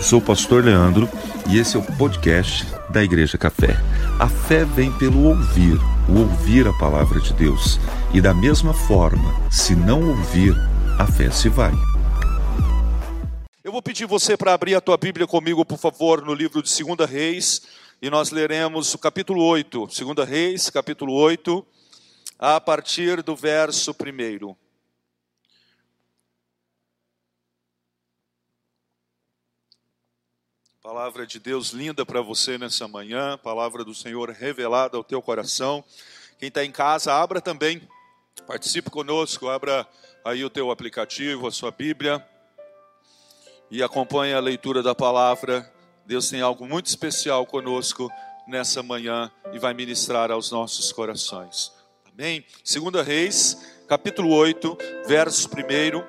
Eu sou o pastor Leandro e esse é o podcast da Igreja Café. A fé vem pelo ouvir, o ouvir a palavra de Deus. E da mesma forma, se não ouvir, a fé se vai. Eu vou pedir você para abrir a tua Bíblia comigo, por favor, no livro de 2 Reis, e nós leremos o capítulo 8, 2 Reis, capítulo 8, a partir do verso 1. Palavra de Deus linda para você nessa manhã, palavra do Senhor revelada ao teu coração. Quem está em casa, abra também, participe conosco, abra aí o teu aplicativo, a sua Bíblia e acompanhe a leitura da palavra. Deus tem algo muito especial conosco nessa manhã e vai ministrar aos nossos corações. Amém? Segunda Reis, capítulo 8, verso 1.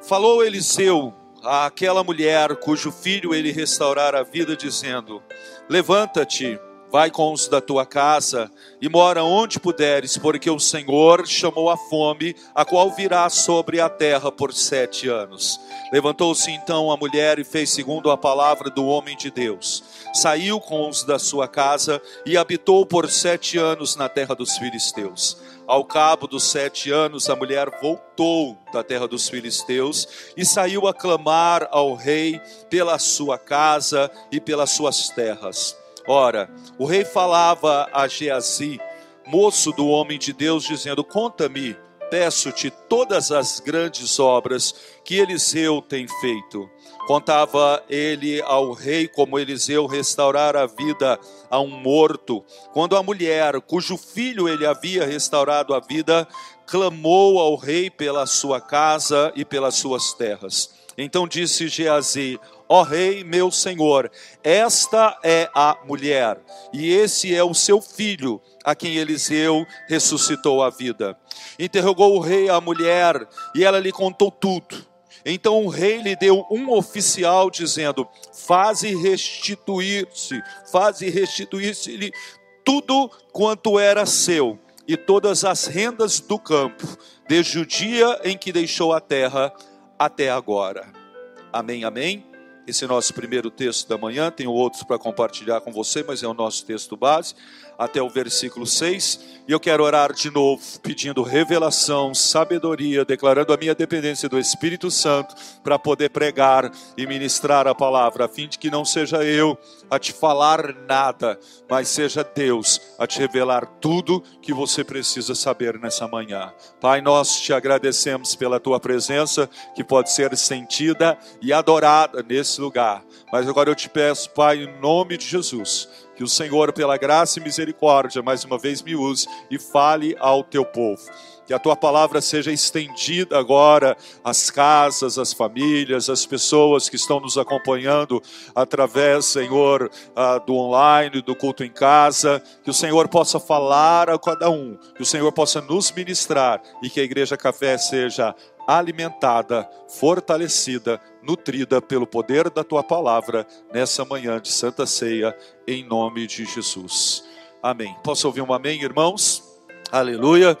Falou Eliseu àquela mulher cujo filho ele restaurara a vida, dizendo: Levanta-te, vai com os da tua casa e mora onde puderes, porque o Senhor chamou a fome, a qual virá sobre a terra por sete anos. Levantou-se então a mulher e fez segundo a palavra do homem de Deus. Saiu com os da sua casa e habitou por sete anos na terra dos filisteus. Ao cabo dos sete anos, a mulher voltou da terra dos filisteus e saiu a clamar ao rei pela sua casa e pelas suas terras. Ora, o rei falava a Geazi, moço do homem de Deus, dizendo: Conta-me, peço-te todas as grandes obras que Eliseu tem feito. Contava ele ao rei como Eliseu restaurar a vida a um morto, quando a mulher, cujo filho ele havia restaurado a vida, clamou ao rei pela sua casa e pelas suas terras. Então disse Geazi: Ó rei, meu senhor, esta é a mulher, e esse é o seu filho, a quem Eliseu ressuscitou a vida. Interrogou o rei a mulher, e ela lhe contou tudo. Então o rei lhe deu um oficial dizendo: Faze restituir-se, faze restituir-se-lhe tudo quanto era seu e todas as rendas do campo, desde o dia em que deixou a terra até agora. Amém, amém. Esse é o nosso primeiro texto da manhã, tenho outros para compartilhar com você, mas é o nosso texto base até o versículo 6. E eu quero orar de novo, pedindo revelação, sabedoria, declarando a minha dependência do Espírito Santo para poder pregar e ministrar a palavra, a fim de que não seja eu a te falar nada, mas seja Deus a te revelar tudo que você precisa saber nessa manhã. Pai, nós te agradecemos pela tua presença, que pode ser sentida e adorada nesse lugar. Mas agora eu te peço, Pai, em nome de Jesus, que o Senhor, pela graça e misericórdia, mais uma vez me use e fale ao teu povo. Que a tua palavra seja estendida agora às casas, às famílias, às pessoas que estão nos acompanhando através, Senhor, ah, do online, do culto em casa. Que o Senhor possa falar a cada um, que o Senhor possa nos ministrar e que a Igreja Café seja alimentada, fortalecida, nutrida pelo poder da tua palavra nessa manhã de Santa Ceia, em nome de Jesus. Amém. Posso ouvir um amém, irmãos? Aleluia.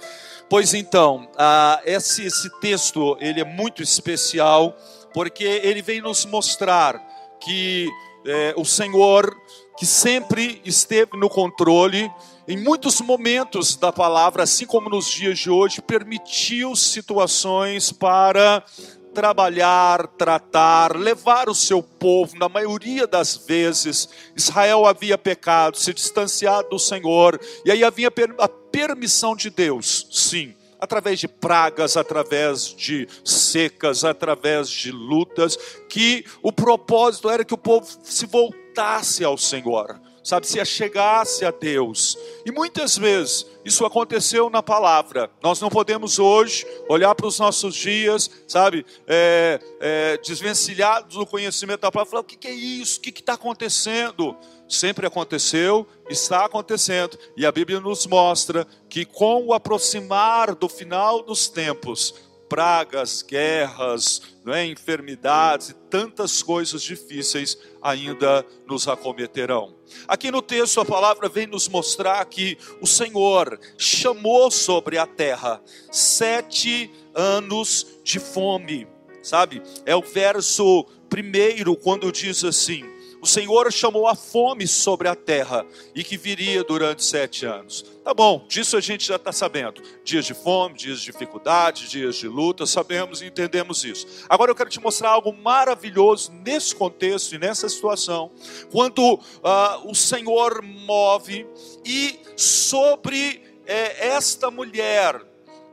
Pois então, ah, esse, esse texto ele é muito especial porque ele vem nos mostrar que é, o Senhor, que sempre esteve no controle, em muitos momentos da palavra, assim como nos dias de hoje, permitiu situações para trabalhar, tratar, levar o seu povo. Na maioria das vezes, Israel havia pecado, se distanciado do Senhor, e aí havia a permissão de Deus, sim, através de pragas, através de secas, através de lutas, que o propósito era que o povo se voltasse ao Senhor sabe, se achegasse a Deus. E muitas vezes isso aconteceu na palavra. Nós não podemos hoje olhar para os nossos dias, sabe, é, é, desvencilhados do conhecimento da palavra, falar: o que, que é isso? O que está acontecendo? Sempre aconteceu, está acontecendo, e a Bíblia nos mostra que com o aproximar do final dos tempos, pragas, guerras, é, enfermidades e tantas coisas difíceis ainda nos acometerão. Aqui no texto a palavra vem nos mostrar que o Senhor chamou sobre a terra sete anos de fome, sabe? É o verso primeiro, quando diz assim: o Senhor chamou a fome sobre a terra e que viria durante sete anos. Tá bom, disso a gente já está sabendo. Dias de fome, dias de dificuldade, dias de luta, sabemos e entendemos isso. Agora eu quero te mostrar algo maravilhoso nesse contexto e nessa situação, quando uh, o Senhor move e sobre é, esta mulher,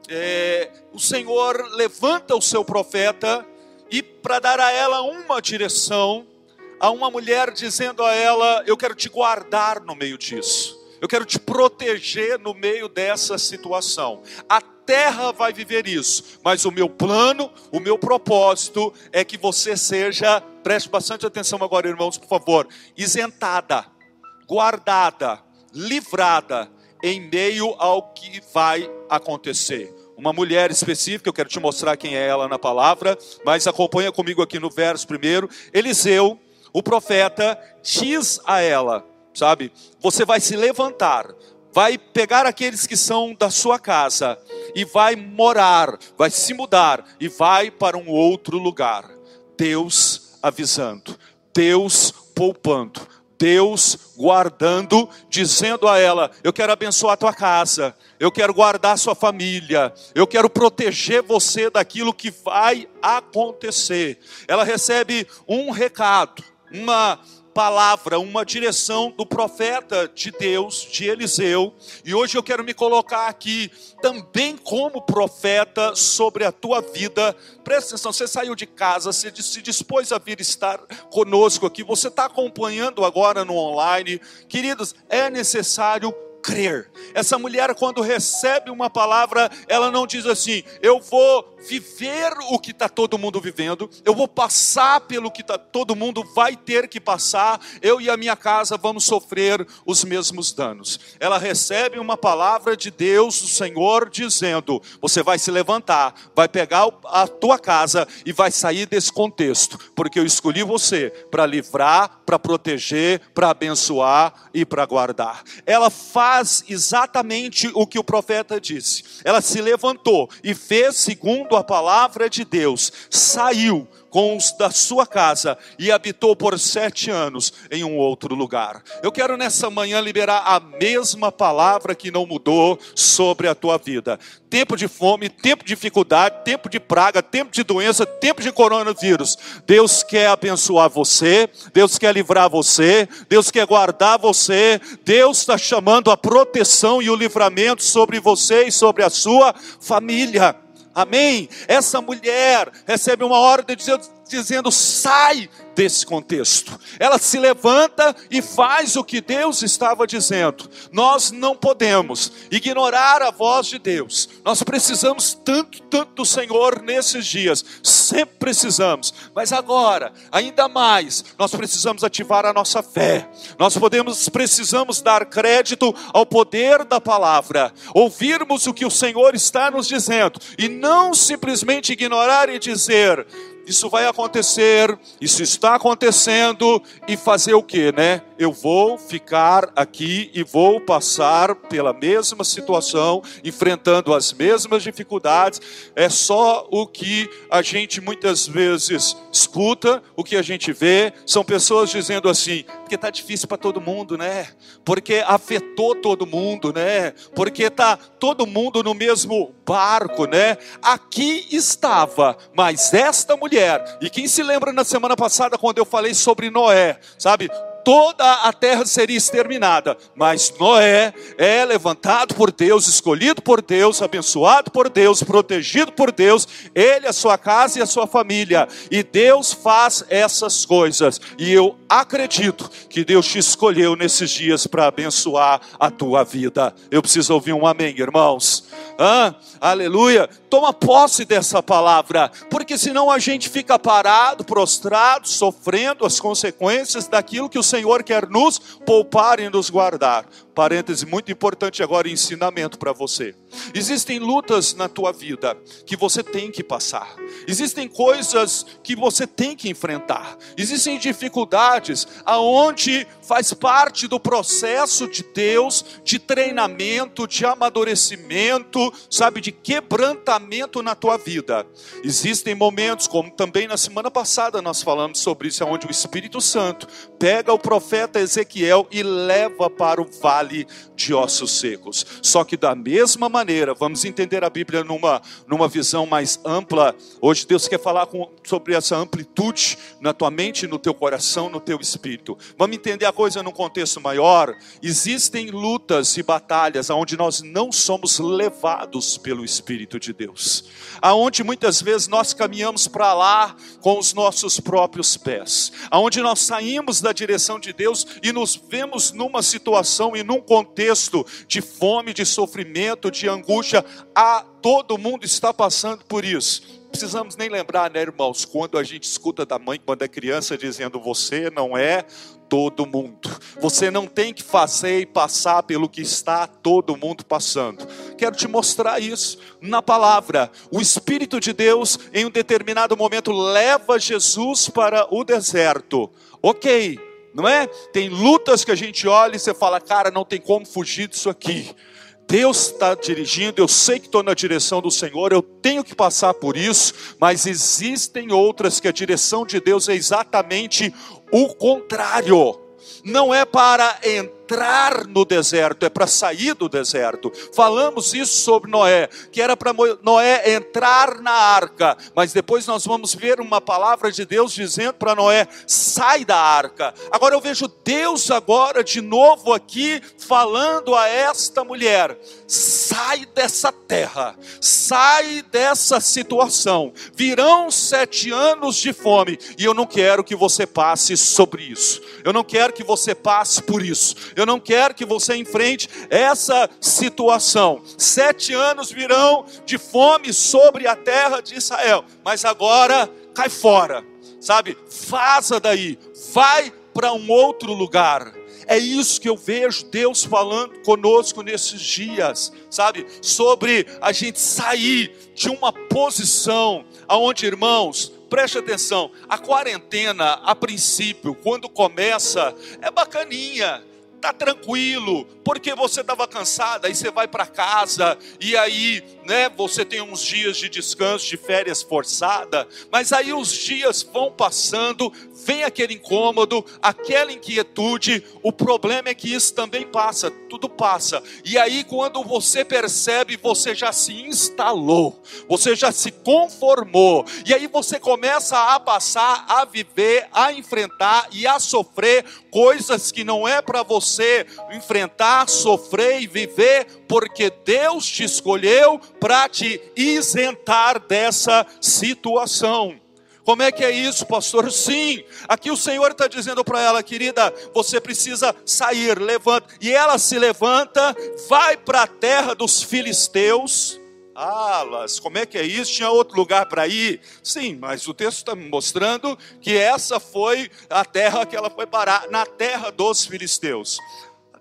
é, o Senhor levanta o seu profeta e para dar a ela uma direção, a uma mulher dizendo a ela: Eu quero te guardar no meio disso. Eu quero te proteger no meio dessa situação. A terra vai viver isso, mas o meu plano, o meu propósito é que você seja, preste bastante atenção agora, irmãos, por favor, isentada, guardada, livrada em meio ao que vai acontecer. Uma mulher específica, eu quero te mostrar quem é ela na palavra, mas acompanha comigo aqui no verso primeiro. Eliseu, o profeta, diz a ela: sabe? Você vai se levantar, vai pegar aqueles que são da sua casa e vai morar, vai se mudar e vai para um outro lugar. Deus avisando, Deus poupando, Deus guardando, dizendo a ela: Eu quero abençoar a tua casa, eu quero guardar a sua família, eu quero proteger você daquilo que vai acontecer. Ela recebe um recado, uma palavra, uma direção do profeta de Deus, de Eliseu, e hoje eu quero me colocar aqui também como profeta sobre a tua vida. Presta atenção, você saiu de casa, você se dispôs a vir estar conosco aqui, você está acompanhando agora no online. Queridos, é necessário crer. Essa mulher, quando recebe uma palavra, ela não diz assim: eu vou viver o que está todo mundo vivendo, eu vou passar pelo que tá, todo mundo vai ter que passar, eu e a minha casa vamos sofrer os mesmos danos. Ela recebe uma palavra de Deus, o Senhor, dizendo: você vai se levantar, vai pegar a tua casa e vai sair desse contexto, porque eu escolhi você para livrar, para proteger, para abençoar e para guardar. Ela faz exatamente o que o profeta disse. Ela se levantou e fez segundo segundo a palavra de Deus, saiu com os da sua casa e habitou por sete anos em um outro lugar. Eu quero nessa manhã liberar a mesma palavra que não mudou sobre a tua vida. Tempo de fome, tempo de dificuldade, tempo de praga, tempo de doença, tempo de coronavírus. Deus quer abençoar você, Deus quer livrar você, Deus quer guardar você, Deus está chamando a proteção e o livramento sobre você e sobre a sua família. Amém? Essa mulher recebe uma ordem dizendo, dizendo: sai desse contexto. Ela se levanta e faz o que Deus estava dizendo. Nós não podemos ignorar a voz de Deus. Nós precisamos tanto, tanto do Senhor nesses dias. Sempre precisamos. Mas agora, ainda mais, nós precisamos ativar a nossa fé. Nós podemos, precisamos dar crédito ao poder da palavra. Ouvirmos o que o Senhor está nos dizendo e não simplesmente ignorar e dizer: isso vai acontecer, isso está acontecendo, e fazer o que, né? Eu vou ficar aqui e vou passar pela mesma situação, enfrentando as mesmas dificuldades. É só o que a gente muitas vezes escuta, o que a gente vê, são pessoas dizendo assim: porque está difícil para todo mundo, né? Porque afetou todo mundo, né? Porque está todo mundo no mesmo barco, né? Aqui estava, mas esta mulher, e quem se lembra na semana passada quando eu falei sobre Noé, sabe? Toda a terra seria exterminada. Mas Noé é levantado por Deus, escolhido por Deus, abençoado por Deus, protegido por Deus, ele, a sua casa e a sua família. E Deus faz essas coisas. E eu acredito que Deus te escolheu nesses dias para abençoar a tua vida. Eu preciso ouvir um amém, irmãos. Ah, aleluia. Toma posse dessa palavra, porque senão a gente fica parado, prostrado, sofrendo as consequências daquilo que o Senhor quer nos poupar e nos guardar. Parêntese muito importante agora, ensinamento para você. Existem lutas na tua vida que você tem que passar. Existem coisas que você tem que enfrentar. Existem dificuldades aonde faz parte do processo de Deus de treinamento, de amadurecimento, sabe, de quebrantamento na tua vida. Existem momentos, como também na semana passada nós falamos sobre isso, onde o Espírito Santo pega o profeta Ezequiel e leva para o vale de ossos secos. Só que da mesma maneira, vamos entender a Bíblia numa, numa visão mais ampla. Hoje Deus quer falar com, sobre essa amplitude na tua mente, no teu coração, no teu espírito. Vamos entender a coisa num contexto maior. Existem lutas e batalhas onde nós não somos levados pelo Espírito de Deus. Aonde muitas vezes nós caminhamos para lá com os nossos próprios pés. Aonde nós saímos da direção de Deus e nos vemos numa situação e num contexto de fome, de sofrimento, de angústia. A todo mundo está passando por isso precisamos nem lembrar, né, irmãos, quando a gente escuta da mãe, quando é criança, dizendo: Você não é todo mundo. Você não tem que fazer e passar pelo que está todo mundo passando. Quero te mostrar isso na palavra. O Espírito de Deus, em um determinado momento, leva Jesus para o deserto. Ok, não é? Tem lutas que a gente olha e você fala, cara, não tem como fugir disso aqui. Deus está dirigindo, eu sei que estou na direção do Senhor, eu tenho que passar por isso, mas existem outras que a direção de Deus é exatamente o contrário. Não é para entrar entrar no deserto, é para sair do deserto. Falamos isso sobre Noé, que era para Noé entrar na arca, mas depois nós vamos ver uma palavra de Deus dizendo para Noé: sai da arca. Agora eu vejo Deus agora de novo aqui falando a esta mulher: sai dessa terra, sai dessa situação. Virão sete anos de fome e eu não quero que você passe sobre isso. Eu não quero que você passe por isso. Eu não quero que você enfrente essa situação. Sete anos virão de fome sobre a terra de Israel, mas agora cai fora, sabe? Vaza daí, vai para um outro lugar. É isso que eu vejo Deus falando conosco nesses dias, sabe? Sobre a gente sair de uma posição aonde, irmãos, preste atenção, a quarentena, a princípio, quando começa, é bacaninha, tá tranquilo, porque você estava cansada, aí você vai para casa e aí, né, você tem uns dias de descanso, de férias forçada, mas aí os dias vão passando, vem aquele incômodo, aquela inquietude, o problema é que isso também passa, tudo passa. E aí quando você percebe, você já se instalou, você já se conformou. E aí você começa a passar a viver, a enfrentar e a sofrer coisas que não é para você enfrentar, sofrer e viver, porque Deus te escolheu para te isentar dessa situação. Como é que é isso, pastor? Sim, aqui o Senhor está dizendo para ela, querida, você precisa sair, levanta. E ela se levanta, vai para a terra dos filisteus. Alas, como é que é isso? Tinha outro lugar para ir? Sim, mas o texto está me mostrando que essa foi a terra que ela foi parar, na terra dos filisteus.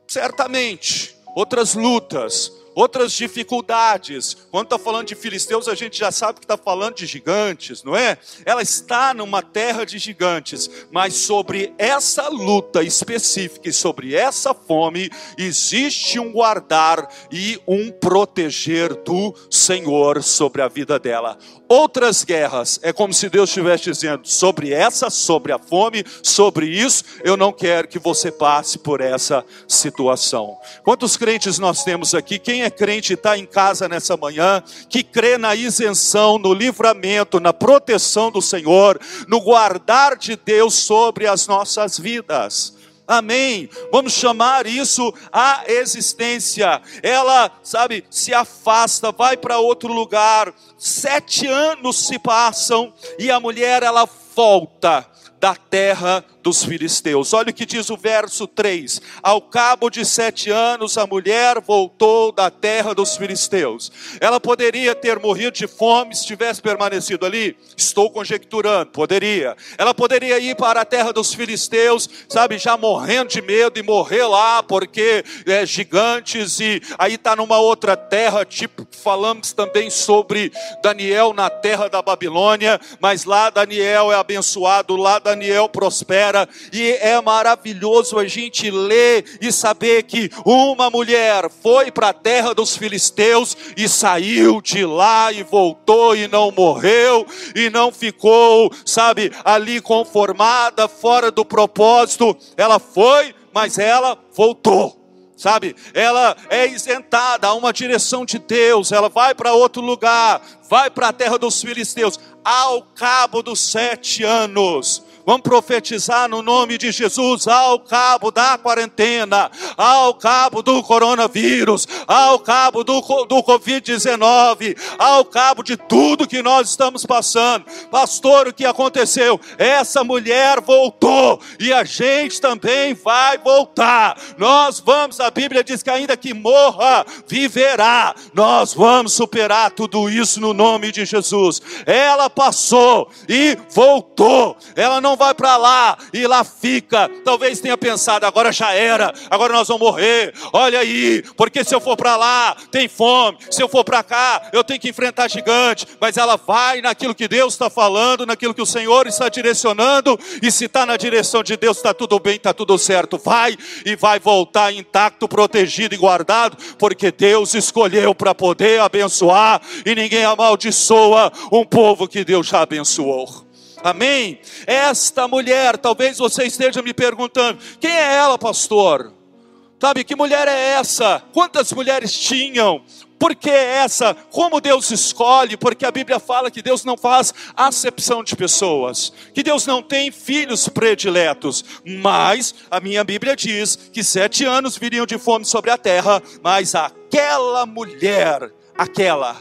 Certamente, outras lutas, outras dificuldades. Quando está falando de filisteus, a gente já sabe que está falando de gigantes, não é? Ela está numa terra de gigantes, mas sobre essa luta específica e sobre essa fome, existe um guardar e um proteger do Senhor sobre a vida dela. Outras guerras, é como se Deus estivesse dizendo: sobre essa, sobre a fome, sobre isso, eu não quero que você passe por essa situação. Quantos crentes nós temos aqui? Quem é é crente está em casa nessa manhã, que crê na isenção, no livramento, na proteção do Senhor, no guardar de Deus sobre as nossas vidas. Amém. Vamos chamar isso a existência. Ela, sabe, se afasta, vai para outro lugar. Sete anos se passam e a mulher ela volta da terra dos filisteus. Olha o que diz o verso 3: Ao cabo de sete anos, a mulher voltou da terra dos filisteus. Ela poderia ter morrido de fome se tivesse permanecido ali? Estou conjecturando, poderia. Ela poderia ir para a terra dos filisteus, sabe, já morrendo de medo e morrer lá, porque é, gigantes, e aí está numa outra terra, tipo, falamos também sobre Daniel na terra da Babilônia, mas lá Daniel é abençoado, lá Daniel prospera, e é maravilhoso a gente ler e saber que uma mulher foi para a terra dos filisteus e saiu de lá e voltou e não morreu e não ficou, sabe, ali conformada, fora do propósito. Ela foi, mas ela voltou sabe? Ela é isentada a uma direção de Deus, ela vai para outro lugar, vai para a terra dos filisteus, ao cabo dos sete anos. Vamos profetizar no nome de Jesus ao cabo da quarentena, ao cabo do coronavírus, ao cabo do, do Covid-19, ao cabo de tudo que nós estamos passando. Pastor, o que aconteceu? Essa mulher voltou e a gente também vai voltar. Nós vamos, a Bíblia diz que ainda que morra, viverá. Nós vamos superar tudo isso no nome de Jesus. Ela passou e voltou. Ela não vai para lá e lá fica. Talvez tenha pensado, agora já era, agora nós vamos morrer. Olha aí, porque se eu for para lá, tem fome. Se eu for para cá, eu tenho que enfrentar gigante. Mas ela vai naquilo que Deus está falando, naquilo que o Senhor está direcionando. E se está na direção de Deus, está tudo bem, está tudo certo. Vai e vai voltar intacto, protegido e guardado, porque Deus escolheu para poder abençoar e ninguém amaldiçoa um povo que Deus já abençoou. Amém? Esta mulher, talvez você esteja me perguntando: quem é ela, pastor? Sabe, que mulher é essa? Quantas mulheres tinham? Por que essa? Como Deus escolhe? Porque a Bíblia fala que Deus não faz acepção de pessoas, que Deus não tem filhos prediletos. Mas a minha Bíblia diz que sete anos viriam de fome sobre a terra, mas aquela mulher, aquela,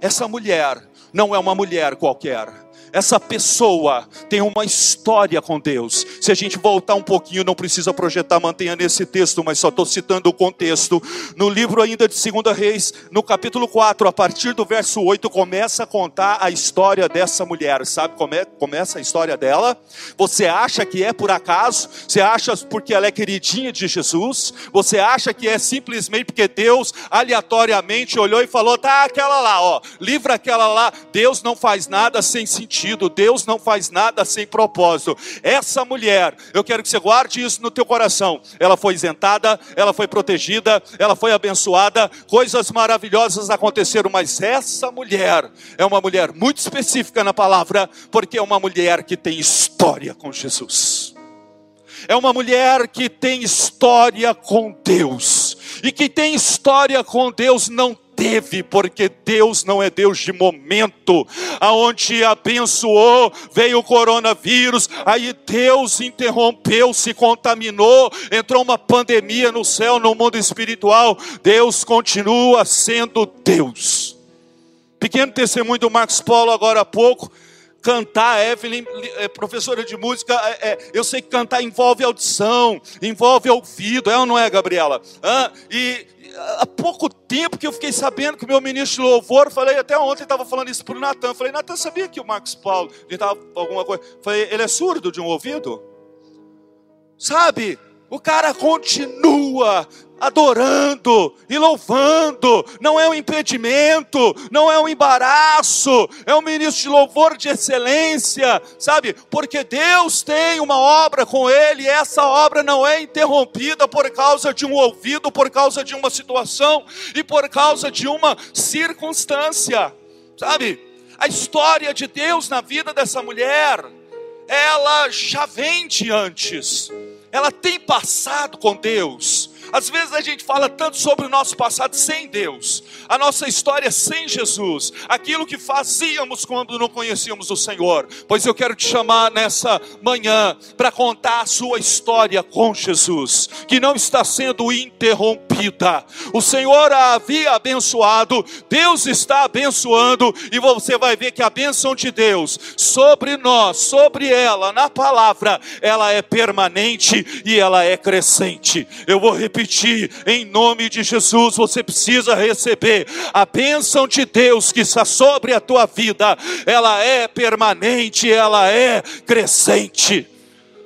essa mulher, não é uma mulher qualquer essa pessoa tem uma história com Deus. Se a gente voltar um pouquinho, não precisa projetar, mantenha nesse texto, mas só estou citando o contexto. No livro ainda de 2 Reis, no capítulo 4, a partir do verso 8, começa a contar a história dessa mulher. Sabe como é, começa a história dela? Você acha que é por acaso? Você acha porque ela é queridinha de Jesus? Você acha que é simplesmente porque Deus aleatoriamente olhou e falou: tá aquela lá, ó, livra aquela lá. Deus não faz nada sem sentido sentido. Deus não faz nada sem propósito. Essa mulher, eu quero que você guarde isso no teu coração. Ela foi isentada, ela foi protegida, ela foi abençoada, coisas maravilhosas aconteceram, mas essa mulher é uma mulher muito específica na palavra, porque é uma mulher que tem história com Jesus. É uma mulher que tem história com Deus. E que tem história com Deus não teve, porque Deus não é Deus de momento. Aonde abençoou, veio o coronavírus, aí Deus interrompeu, se contaminou, entrou uma pandemia no céu, no mundo espiritual. Deus continua sendo Deus. Pequeno testemunho do Marcos Paulo agora há pouco cantar, Evelyn, é, professora de música, é, é, eu sei que cantar envolve audição, envolve ouvido, é ou não é, Gabriela? Ah, e, há pouco tempo que eu fiquei sabendo que o meu ministro de louvor, falei até ontem, estava falando isso para o Natan. Falei, Natan, sabia que o Marcos Paulo estava alguma coisa? Falei, ele é surdo de um ouvido? Sabe? O cara continua adorando e louvando, não é um impedimento, não é um embaraço, é um ministro de louvor de excelência, sabe? Porque Deus tem uma obra com ele, e essa obra não é interrompida por causa de um ouvido, por causa de uma situação e por causa de uma circunstância, sabe? A história de Deus na vida dessa mulher, ela já vem de antes ela tem passado com Deus. Às vezes a gente fala tanto sobre o nosso passado sem Deus, a nossa história sem Jesus, aquilo que fazíamos quando não conhecíamos o Senhor. Pois eu quero te chamar nessa manhã para contar a sua história com Jesus, que não está sendo interrompida. O Senhor a havia abençoado, Deus está abençoando, e você vai ver que a bênção de Deus sobre nós, sobre ela, na palavra, ela é permanente e ela é crescente. Eu vou repetir, em nome de Jesus, você precisa receber. A bênção de Deus que está sobre a tua vida, ela é permanente, ela é crescente.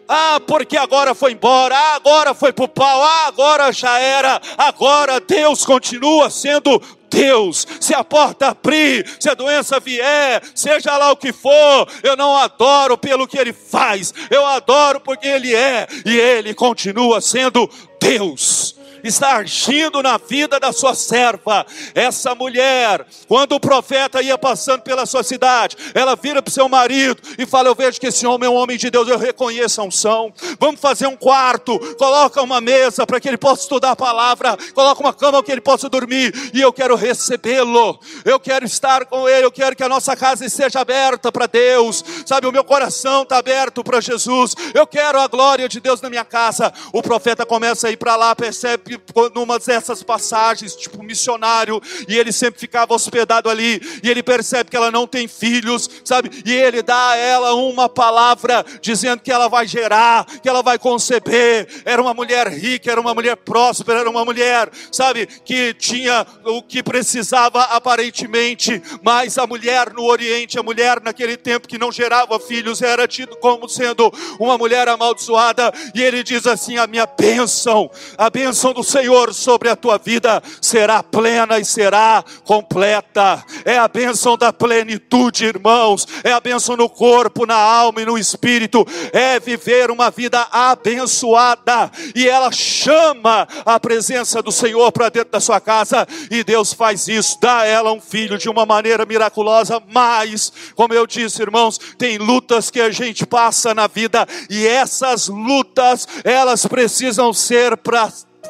Ah, porque agora foi embora, ah, agora foi para o pau, ah, agora já era, agora Deus continua sendo Deus, se a porta abrir, se a doença vier, seja lá o que for, eu não adoro pelo que Ele faz, eu adoro porque Ele é, e Ele continua sendo Deus está agindo na vida da sua serva. Essa mulher, quando o profeta ia passando pela sua cidade, ela vira para o seu marido e fala: Eu vejo que esse homem é um homem de Deus, eu reconheço a unção. Vamos fazer um quarto, coloca uma mesa para que ele possa estudar a palavra, coloca uma cama para que ele possa dormir, e eu quero recebê-lo, eu quero estar com ele, eu quero que a nossa casa esteja aberta para Deus, sabe? O meu coração está aberto para Jesus, eu quero a glória de Deus na minha casa. O profeta começa a ir para lá, percebe numa dessas passagens, tipo missionário, e ele sempre ficava hospedado ali, e ele percebe que ela não tem filhos, sabe? E ele dá a ela uma palavra dizendo que ela vai gerar, que ela vai conceber. Era uma mulher rica, era uma mulher próspera, era uma mulher, sabe, que tinha o que precisava aparentemente, mas a mulher no Oriente, a mulher naquele tempo que não gerava filhos, era tido como sendo uma mulher amaldiçoada, e ele diz assim: a minha bênção, a bênção do Senhor sobre a tua vida será plena e será completa. É a bênção da plenitude, irmãos. É a bênção no corpo, na alma e no espírito. É viver uma vida abençoada. E ela chama a presença do Senhor para dentro da sua casa. E Deus faz isso, dá a ela um filho de uma maneira miraculosa. Mas, como eu disse, irmãos, tem lutas que a gente passa na vida. E essas lutas, elas precisam ser para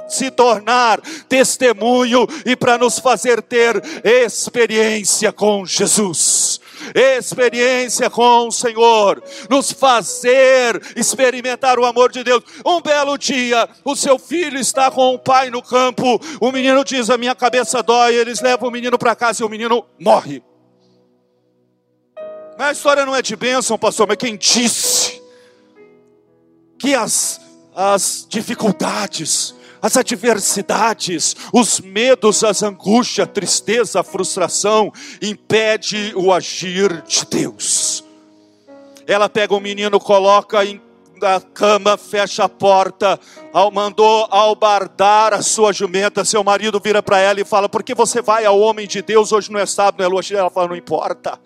se tornar testemunho e para nos fazer ter experiência com Jesus experiência com o Senhor, nos fazer experimentar o amor de Deus. Um belo dia, o seu filho está com o pai no campo, o menino diz: A minha cabeça dói, eles levam o menino para casa e o menino morre. Mas a história não é de bênção, pastor, mas quem disse que as, as dificuldades, as adversidades, os medos, as angústias, a tristeza, a frustração, impede o agir de Deus. Ela pega o menino, coloca em da cama, fecha a porta, mandou albardar a sua jumenta. Seu marido vira para ela e fala: Por que você vai ao homem de Deus? Hoje não é sábado, não é lua. Ela fala: Não importa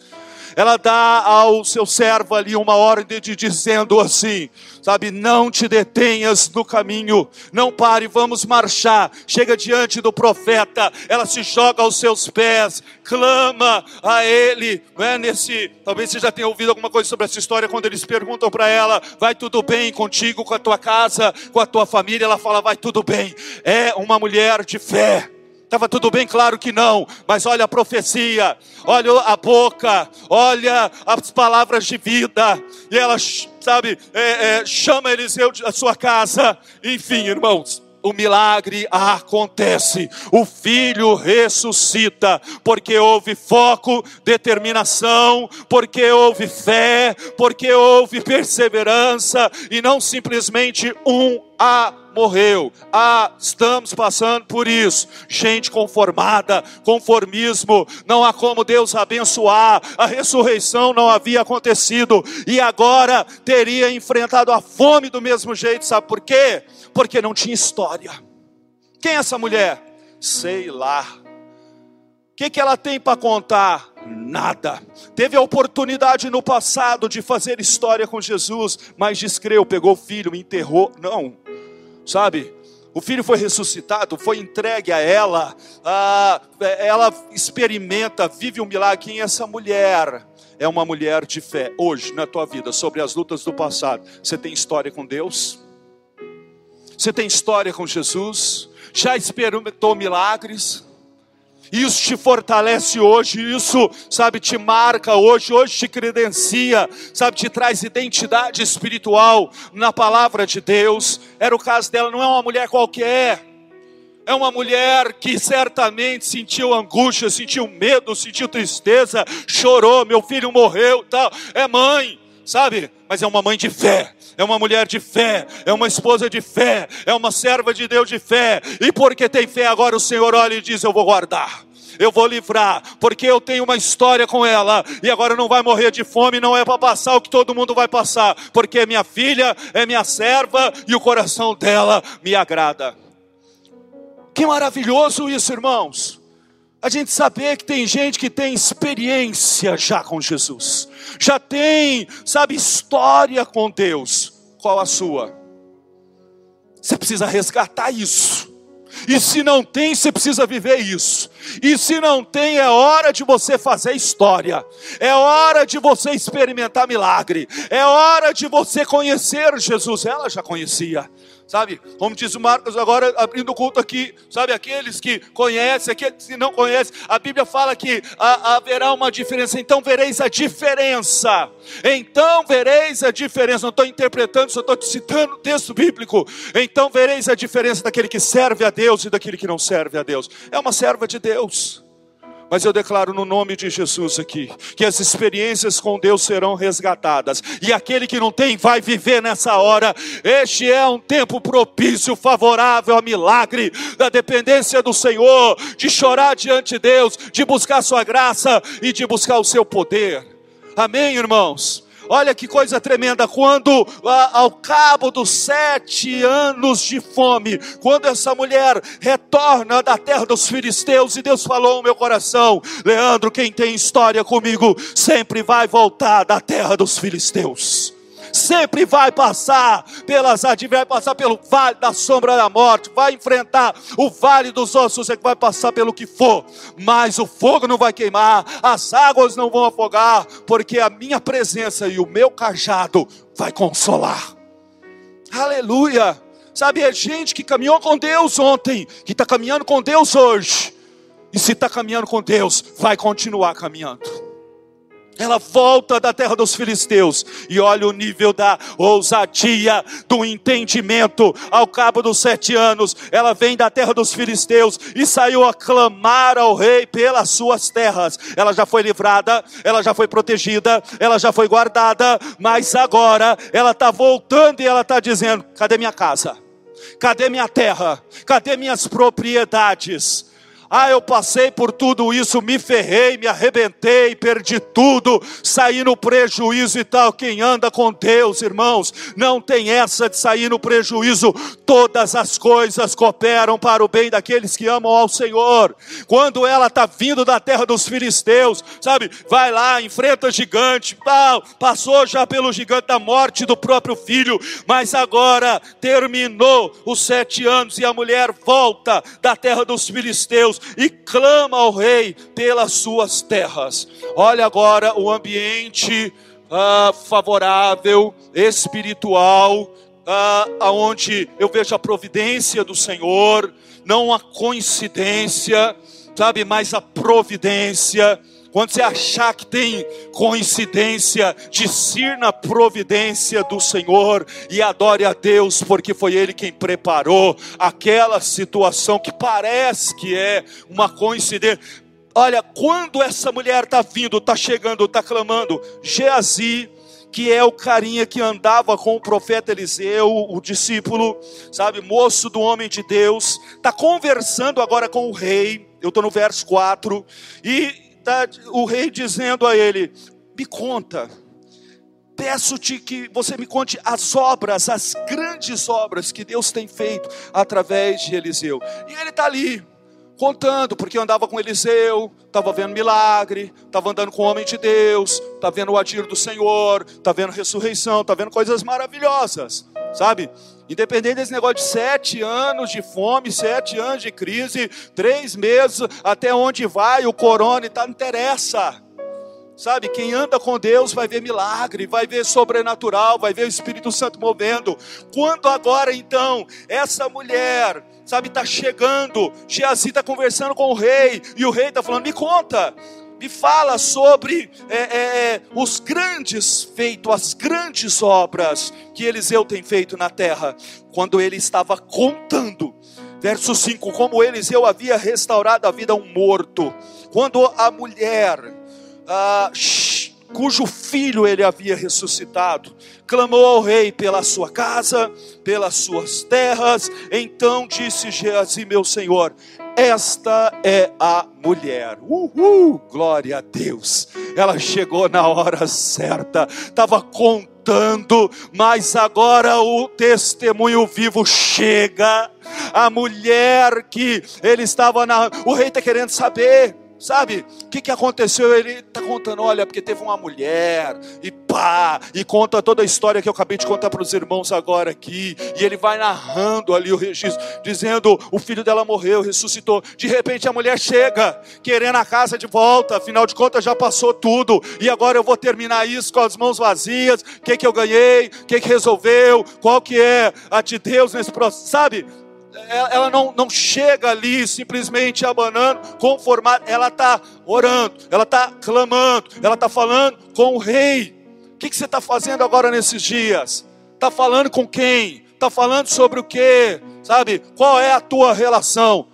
ela dá ao seu servo ali uma ordem de dizendo assim, sabe, não te detenhas no caminho, não pare, vamos marchar. Chega diante do profeta, ela se joga aos seus pés, clama a ele, não é nesse, talvez você já tenha ouvido alguma coisa sobre essa história quando eles perguntam para ela, vai tudo bem contigo, com a tua casa, com a tua família? Ela fala, vai tudo bem. É uma mulher de fé Estava tudo bem claro que não, mas olha a profecia, olha a boca, olha as palavras de vida, e ela, sabe, é, é, chama Eliseu da sua casa, enfim, irmãos o milagre acontece, o filho ressuscita, porque houve foco, determinação, porque houve fé, porque houve perseverança, e não simplesmente um a morreu. Ah, estamos passando por isso. Gente conformada, conformismo, não há como Deus abençoar. A ressurreição não havia acontecido e agora teria enfrentado a fome do mesmo jeito. Sabe por quê? porque não tinha história. Quem é essa mulher? Sei lá. O que, que ela tem para contar? Nada. Teve a oportunidade no passado de fazer história com Jesus, mas descreu, pegou o filho, enterrou. Não, sabe? O filho foi ressuscitado, foi entregue a ela, ah, ela experimenta, vive um milagre. Quem é essa mulher? É uma mulher de fé. Hoje, na tua vida, sobre as lutas do passado, você tem história com Deus? Você tem história com Jesus? já experimentou milagres. Isso te fortalece hoje, isso, sabe, te marca hoje, hoje te credencia, sabe, te traz identidade espiritual na palavra de Deus. Era o caso dela, não é uma mulher qualquer. É uma mulher que certamente sentiu angústia, sentiu medo, sentiu tristeza, chorou, meu filho morreu, tal. É mãe, sabe? Mas é uma mãe de fé, é uma mulher de fé, é uma esposa de fé, é uma serva de Deus de fé. E porque tem fé, agora o Senhor olha e diz: Eu vou guardar. Eu vou livrar, porque eu tenho uma história com ela, e agora não vai morrer de fome, não é para passar o que todo mundo vai passar, porque é minha filha, é minha serva, e o coração dela me agrada. Que maravilhoso isso, irmãos a gente saber que tem gente que tem experiência já com Jesus, já tem, sabe, história com Deus. Qual a sua? Você precisa resgatar isso. E se não tem, você precisa viver isso. E se não tem, é hora de você fazer história. É hora de você experimentar milagre. É hora de você conhecer Jesus. Ela já conhecia sabe? Como diz o Marcos agora, abrindo o culto aqui, sabe? Aqueles que conhecem, aqueles que não conhecem, a Bíblia fala que haverá uma diferença, então vereis a diferença, então vereis a diferença, não estou interpretando, só estou citando o texto bíblico, então vereis a diferença daquele que serve a Deus e daquele que não serve a Deus, é uma serva de Deus, mas eu declaro no nome de Jesus aqui, que as experiências com Deus serão resgatadas, e aquele que não tem vai viver nessa hora. Este é um tempo propício, favorável a milagre, da dependência do Senhor, de chorar diante de Deus, de buscar Sua graça e de buscar o seu poder. Amém, irmãos? Olha que coisa tremenda, quando ao cabo dos sete anos de fome, quando essa mulher retorna da terra dos filisteus, e Deus falou no meu coração: Leandro, quem tem história comigo, sempre vai voltar da terra dos filisteus sempre vai passar pelas vai passar pelo vale da sombra da morte, vai enfrentar o vale dos ossos, é que vai passar pelo que for, mas o fogo não vai queimar, as águas não vão afogar, porque a minha presença e o meu cajado vai consolar. Aleluia! Sabe, é gente que caminhou com Deus ontem, que está caminhando com Deus hoje. E se está caminhando com Deus, vai continuar caminhando. Ela volta da terra dos filisteus e olha o nível da ousadia, do entendimento. Ao cabo dos sete anos, ela vem da terra dos filisteus e saiu a clamar ao rei pelas suas terras. Ela já foi livrada, ela já foi protegida, ela já foi guardada, mas agora ela está voltando e ela está dizendo: cadê minha casa? Cadê minha terra? Cadê minhas propriedades? Ah, eu passei por tudo isso, me ferrei, me arrebentei, perdi tudo, saí no prejuízo e tal. Quem anda com Deus, irmãos, não tem essa de sair no prejuízo. Todas as coisas cooperam para o bem daqueles que amam ao Senhor. Quando ela está vindo da terra dos filisteus, sabe, vai lá, enfrenta gigante, passou já pelo gigante da morte do próprio filho, mas agora terminou os sete anos e a mulher volta da terra dos filisteus e clama ao rei pelas suas terras. Olha agora o ambiente ah, favorável, espiritual, ah, aonde eu vejo a providência do Senhor, não a coincidência, sabe, mas a providência quando você achar que tem coincidência, discirna a providência do Senhor e adore a Deus, porque foi Ele quem preparou aquela situação que parece que é uma coincidência. Olha, quando essa mulher está vindo, está chegando, está clamando, Geazi, que é o carinha que andava com o profeta Eliseu, o discípulo, sabe, moço do homem de Deus, está conversando agora com o rei. Eu estou no verso 4, e está o rei dizendo a ele: Me conta, peço-te que você me conte as obras, as grandes obras que Deus tem feito através de Eliseu. E ele está ali, contando, porque andava com Eliseu, estava vendo milagre, estava andando com o homem de Deus, está vendo o agir do Senhor, está vendo ressurreição, está vendo coisas maravilhosas, sabe? Independente desse negócio de sete anos de fome, sete anos de crise, três meses, até onde vai o corona tá, não interessa. Sabe, quem anda com Deus vai ver milagre, vai ver sobrenatural, vai ver o Espírito Santo movendo. Quando agora então essa mulher, sabe, está chegando, Geazi está conversando com o rei, e o rei está falando: me conta, me fala sobre é, é, é, os grandes feitos, as grandes obras que Eliseu tem feito na terra. Quando ele estava contando, verso 5: como Eliseu havia restaurado a vida a um morto. Quando a mulher ah, cujo filho ele havia ressuscitado, clamou ao rei pela sua casa, pelas suas terras. Então disse Geazi, meu senhor, esta é a mulher. Uhul, glória a Deus. Ela chegou na hora certa, estava contando, mas agora o testemunho vivo chega. A mulher que ele estava na. O rei está querendo saber Sabe, o que, que aconteceu? Ele está contando, olha, porque teve uma mulher, e pá, e conta toda a história que eu acabei de contar para os irmãos agora aqui, e ele vai narrando ali o registro, dizendo: o filho dela morreu, ressuscitou. De repente a mulher chega, querendo a casa de volta, afinal de contas já passou tudo, e agora eu vou terminar isso com as mãos vazias. O que, que eu ganhei? O que, que resolveu? Qual que é a de Deus nesse processo? Sabe? Ela não, não chega ali simplesmente abanando, conformada, ela está orando, ela está clamando, ela está falando com o rei. O que, que você está fazendo agora nesses dias? Está falando com quem? Está falando sobre o que? Sabe? Qual é a tua relação?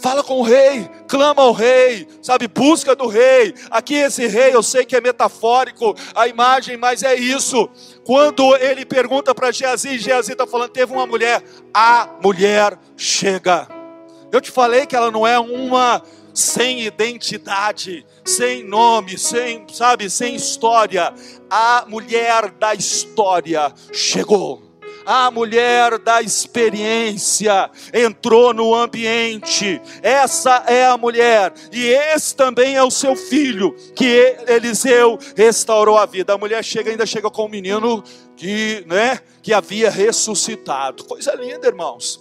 Fala com o rei, clama ao rei, sabe? Busca do rei. Aqui esse rei, eu sei que é metafórico a imagem, mas é isso. Quando ele pergunta para Geazi, Geazi está falando: teve uma mulher, a mulher chega. Eu te falei que ela não é uma sem identidade, sem nome, sem, sabe, sem história. A mulher da história chegou a mulher da experiência entrou no ambiente. Essa é a mulher, e esse também é o seu filho, que Eliseu restaurou a vida. A mulher chega, ainda chega com o um menino que, né, que havia ressuscitado. Coisa linda, irmãos.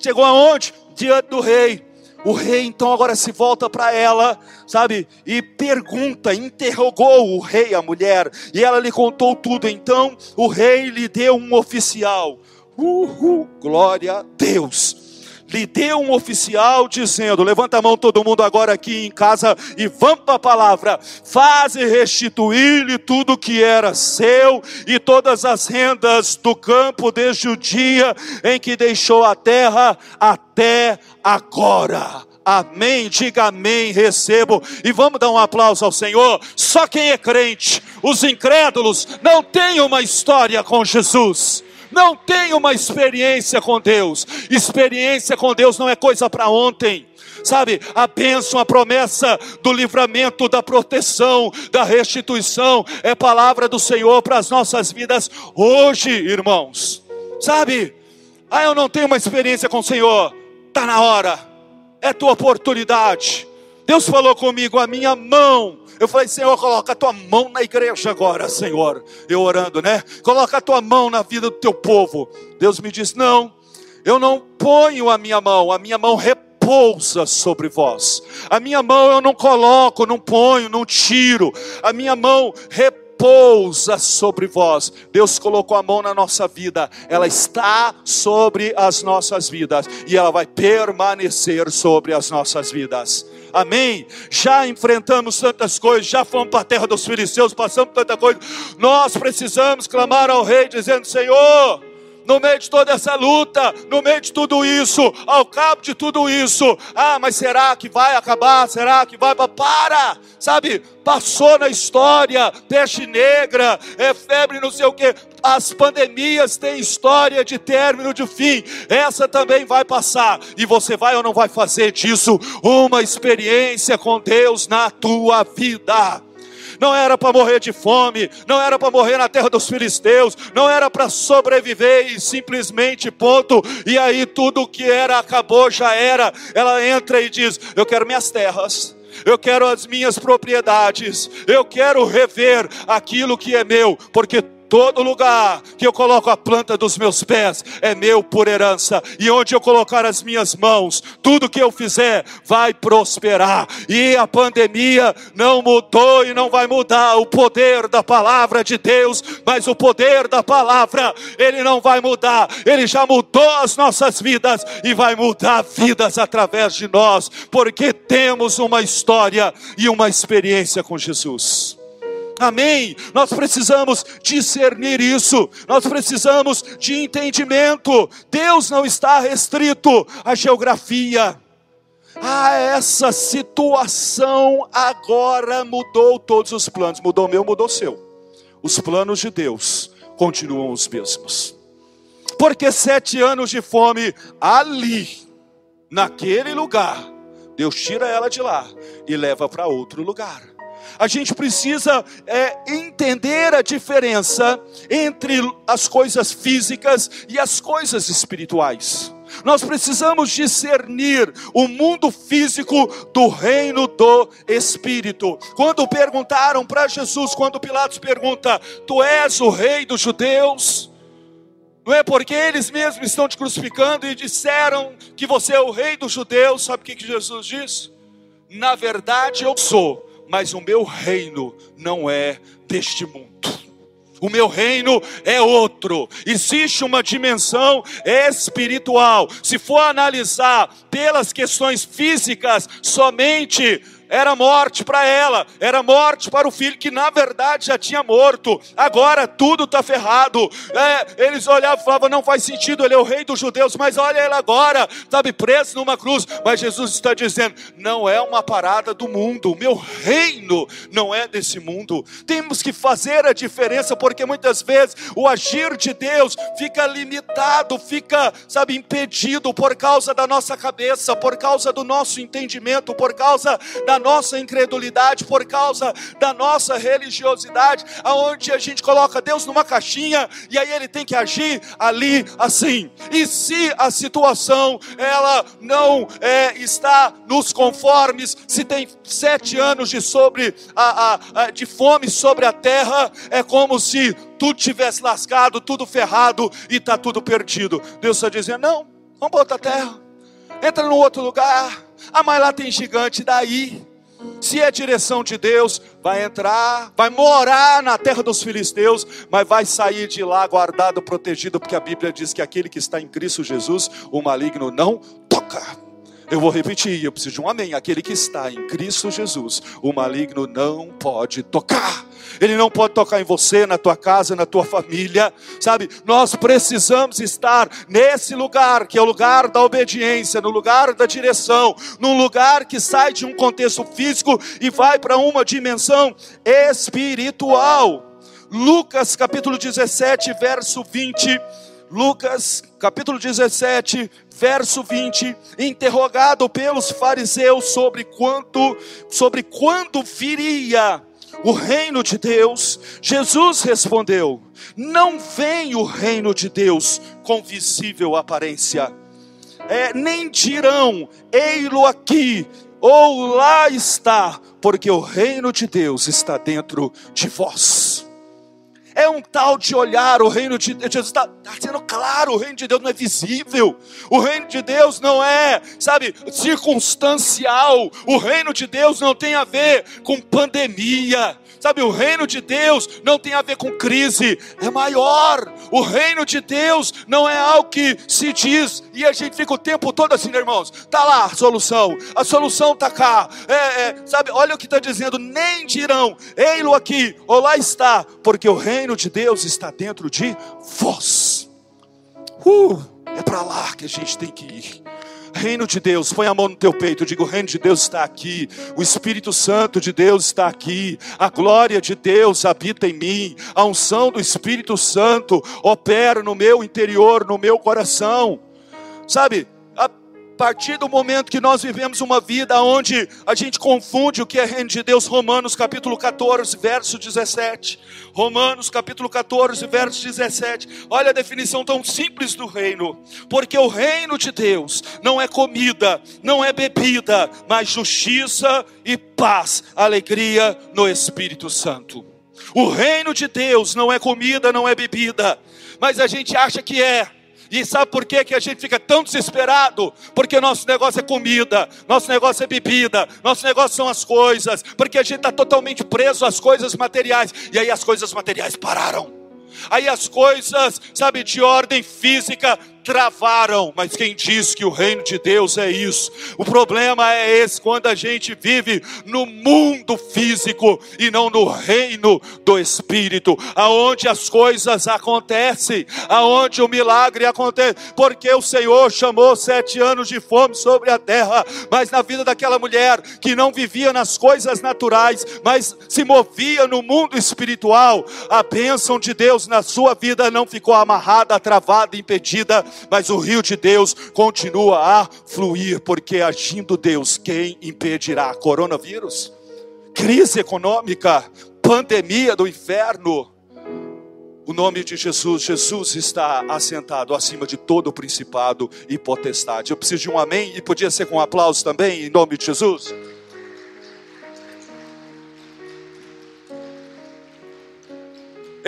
Chegou aonde? Diante do rei. O rei então agora se volta para ela, sabe, e pergunta, interrogou o rei a mulher, e ela lhe contou tudo. Então o rei lhe deu um oficial. Uhul, glória a Deus lhe deu um oficial dizendo: Levanta a mão todo mundo agora aqui em casa e vamos para a palavra. Faze restituir-lhe tudo que era seu e todas as rendas do campo desde o dia em que deixou a terra até agora. Amém, diga amém, recebo. E vamos dar um aplauso ao Senhor. Só quem é crente, os incrédulos, não tem uma história com Jesus não tem uma experiência com Deus. Experiência com Deus não é coisa para ontem. Sabe, a bênção, a promessa do livramento, da proteção, da restituição, é palavra do Senhor para as nossas vidas hoje, irmãos. Sabe, ah, eu não tenho uma experiência com o Senhor, está na hora, é tua oportunidade. Deus falou comigo, a minha mão eu falei, Senhor, coloca a tua mão na igreja agora, Senhor. Eu orando, né? Coloca a tua mão na vida do teu povo. Deus me disse: Não, eu não ponho a minha mão, a minha mão repousa sobre vós. A minha mão eu não coloco, não ponho, não tiro. A minha mão repousa sobre vós. Deus colocou a mão na nossa vida, ela está sobre as nossas vidas e ela vai permanecer sobre as nossas vidas. Amém? Já enfrentamos tantas coisas, já fomos para a terra dos filisteus, passamos tanta coisa. Nós precisamos clamar ao rei dizendo: Senhor, no meio de toda essa luta, no meio de tudo isso, ao cabo de tudo isso, ah, mas será que vai acabar? Será que vai para? Sabe? Passou na história, peste negra, é febre, não sei o que. As pandemias têm história de término, de fim. Essa também vai passar. E você vai ou não vai fazer disso uma experiência com Deus na tua vida? Não era para morrer de fome, não era para morrer na terra dos filisteus, não era para sobreviver e simplesmente ponto. E aí tudo que era acabou, já era. Ela entra e diz: Eu quero minhas terras eu quero as minhas propriedades, eu quero rever aquilo que é meu, porque Todo lugar que eu coloco a planta dos meus pés é meu por herança, e onde eu colocar as minhas mãos, tudo que eu fizer vai prosperar. E a pandemia não mudou e não vai mudar o poder da palavra de Deus, mas o poder da palavra, ele não vai mudar, ele já mudou as nossas vidas e vai mudar vidas através de nós, porque temos uma história e uma experiência com Jesus. Amém? Nós precisamos discernir isso, nós precisamos de entendimento. Deus não está restrito à geografia. Ah, essa situação agora mudou todos os planos. Mudou o meu, mudou o seu. Os planos de Deus continuam os mesmos. Porque sete anos de fome ali, naquele lugar, Deus tira ela de lá e leva para outro lugar a gente precisa é, entender a diferença entre as coisas físicas e as coisas espirituais. Nós precisamos discernir o mundo físico do reino do Espírito. Quando perguntaram para Jesus, quando Pilatos pergunta: Tu és o rei dos judeus? Não é porque eles mesmos estão te crucificando e disseram que você é o rei dos judeus, sabe o que Jesus diz? Na verdade eu sou, mas o meu reino não é deste mundo. O meu reino é outro. Existe uma dimensão espiritual. Se for analisar pelas questões físicas somente, era morte para ela, era morte para o filho que na verdade já tinha morto. Agora tudo está ferrado. É, eles olhavam e falavam: não faz sentido, ele é o rei dos judeus, mas olha ele agora, sabe, preso numa cruz. Mas Jesus está dizendo: não é uma parada do mundo, o meu reino não é desse mundo. Temos que fazer a diferença, porque muitas vezes o agir de Deus fica limitado, fica, sabe, impedido por causa da nossa cabeça, por causa do nosso entendimento, por causa da nossa incredulidade, por causa da nossa religiosidade, aonde a gente coloca Deus numa caixinha e aí ele tem que agir ali assim. E se a situação ela não é, está nos conformes, se tem sete anos de sobre a, a, a, de fome sobre a terra, é como se tudo tivesse lascado, tudo ferrado e está tudo perdido. Deus está dizendo: não, vamos para outra terra, entra no outro lugar. Ah, mas lá tem gigante, daí se é direção de Deus, vai entrar, vai morar na terra dos filisteus, mas vai sair de lá guardado, protegido, porque a Bíblia diz que aquele que está em Cristo Jesus, o maligno não toca. Eu vou repetir, eu preciso de um amém. Aquele que está em Cristo Jesus, o maligno não pode tocar. Ele não pode tocar em você, na tua casa, na tua família, sabe? Nós precisamos estar nesse lugar, que é o lugar da obediência, no lugar da direção, num lugar que sai de um contexto físico e vai para uma dimensão espiritual. Lucas capítulo 17, verso 20 Lucas capítulo 17, verso 20, interrogado pelos fariseus sobre quanto sobre quando viria o reino de Deus, Jesus respondeu: Não vem o reino de Deus com visível aparência. É, nem dirão, ei-lo aqui, ou lá está, porque o reino de Deus está dentro de vós. É um tal de olhar, o reino de Deus, está tá sendo claro, o reino de Deus não é visível, o reino de Deus não é, sabe, circunstancial, o reino de Deus não tem a ver com pandemia, Sabe, o reino de Deus não tem a ver com crise, é maior. O reino de Deus não é algo que se diz e a gente fica o tempo todo assim, né, irmãos. Tá lá a solução, a solução tá cá. É, é, sabe, olha o que está dizendo: nem dirão, ei-lo aqui, ou lá está, porque o reino de Deus está dentro de vós. Uh, é para lá que a gente tem que ir. Reino de Deus, põe a mão no teu peito, digo: o reino de Deus está aqui, o Espírito Santo de Deus está aqui, a glória de Deus habita em mim, a unção do Espírito Santo opera no meu interior, no meu coração. Sabe, partir do momento que nós vivemos uma vida onde a gente confunde o que é reino de Deus, Romanos capítulo 14, verso 17. Romanos capítulo 14, verso 17. Olha a definição tão simples do reino. Porque o reino de Deus não é comida, não é bebida, mas justiça e paz, alegria no Espírito Santo. O reino de Deus não é comida, não é bebida, mas a gente acha que é. E sabe por que, que a gente fica tão desesperado? Porque nosso negócio é comida, nosso negócio é bebida, nosso negócio são as coisas, porque a gente está totalmente preso às coisas materiais, e aí as coisas materiais pararam. Aí as coisas, sabe, de ordem física travaram, mas quem diz que o reino de Deus é isso? O problema é esse. Quando a gente vive no mundo físico e não no reino do espírito, aonde as coisas acontecem, aonde o milagre acontece, porque o Senhor chamou sete anos de fome sobre a terra, mas na vida daquela mulher que não vivia nas coisas naturais, mas se movia no mundo espiritual, a bênção de Deus na sua vida não ficou amarrada, travada, impedida, mas o rio de Deus continua a fluir, porque agindo Deus, quem impedirá? Coronavírus, crise econômica, pandemia do inferno. O nome de Jesus, Jesus está assentado acima de todo o principado e potestade. Eu preciso de um amém e podia ser com um aplauso também, em nome de Jesus.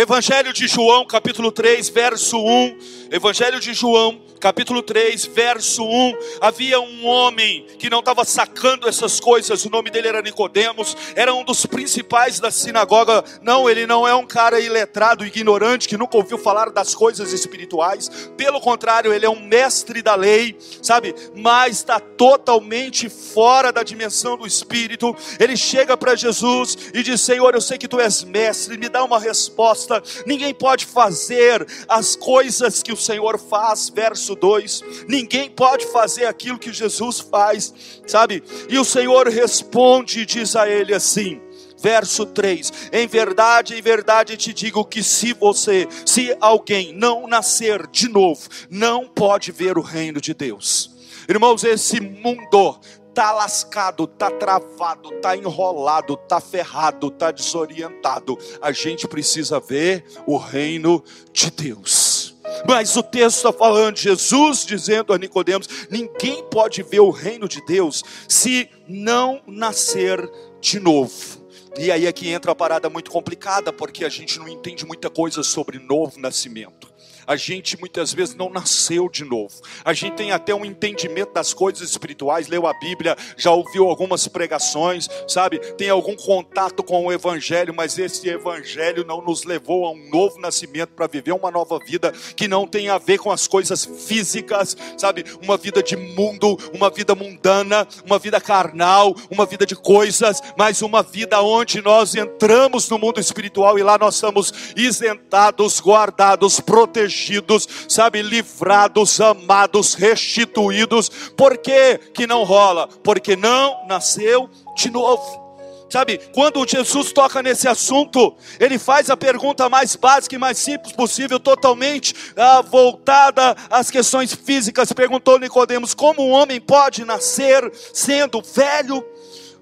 Evangelho de João, capítulo 3, verso 1. Evangelho de João, capítulo 3, verso 1, havia um homem que não estava sacando essas coisas, o nome dele era Nicodemos, era um dos principais da sinagoga. Não, ele não é um cara iletrado, ignorante, que nunca ouviu falar das coisas espirituais. Pelo contrário, ele é um mestre da lei, sabe? Mas está totalmente fora da dimensão do espírito. Ele chega para Jesus e diz: Senhor, eu sei que tu és mestre, me dá uma resposta. Ninguém pode fazer as coisas que o Senhor faz. Verso verso 2: ninguém pode fazer aquilo que Jesus faz, sabe? E o Senhor responde e diz a ele assim: verso 3: Em verdade, em verdade te digo que se você, se alguém não nascer de novo, não pode ver o reino de Deus. Irmãos, esse mundo tá lascado, tá travado, tá enrolado, tá ferrado, tá desorientado. A gente precisa ver o reino de Deus. Mas o texto está falando, Jesus dizendo a Nicodemos: ninguém pode ver o reino de Deus se não nascer de novo. E aí é que entra a parada muito complicada, porque a gente não entende muita coisa sobre novo nascimento a gente muitas vezes não nasceu de novo. A gente tem até um entendimento das coisas espirituais, leu a Bíblia, já ouviu algumas pregações, sabe? Tem algum contato com o Evangelho, mas esse Evangelho não nos levou a um novo nascimento para viver uma nova vida que não tem a ver com as coisas físicas, sabe? Uma vida de mundo, uma vida mundana, uma vida carnal, uma vida de coisas, mas uma vida onde nós entramos no mundo espiritual e lá nós estamos isentados, guardados, protegidos protegidos, sabe, livrados, amados, restituídos. Por que que não rola? Porque não nasceu de novo. Sabe, quando Jesus toca nesse assunto, ele faz a pergunta mais básica e mais simples possível, totalmente ah, voltada às questões físicas. Perguntou Nicodemos: como um homem pode nascer sendo velho?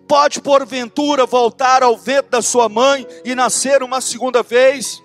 Pode porventura voltar ao vento da sua mãe e nascer uma segunda vez?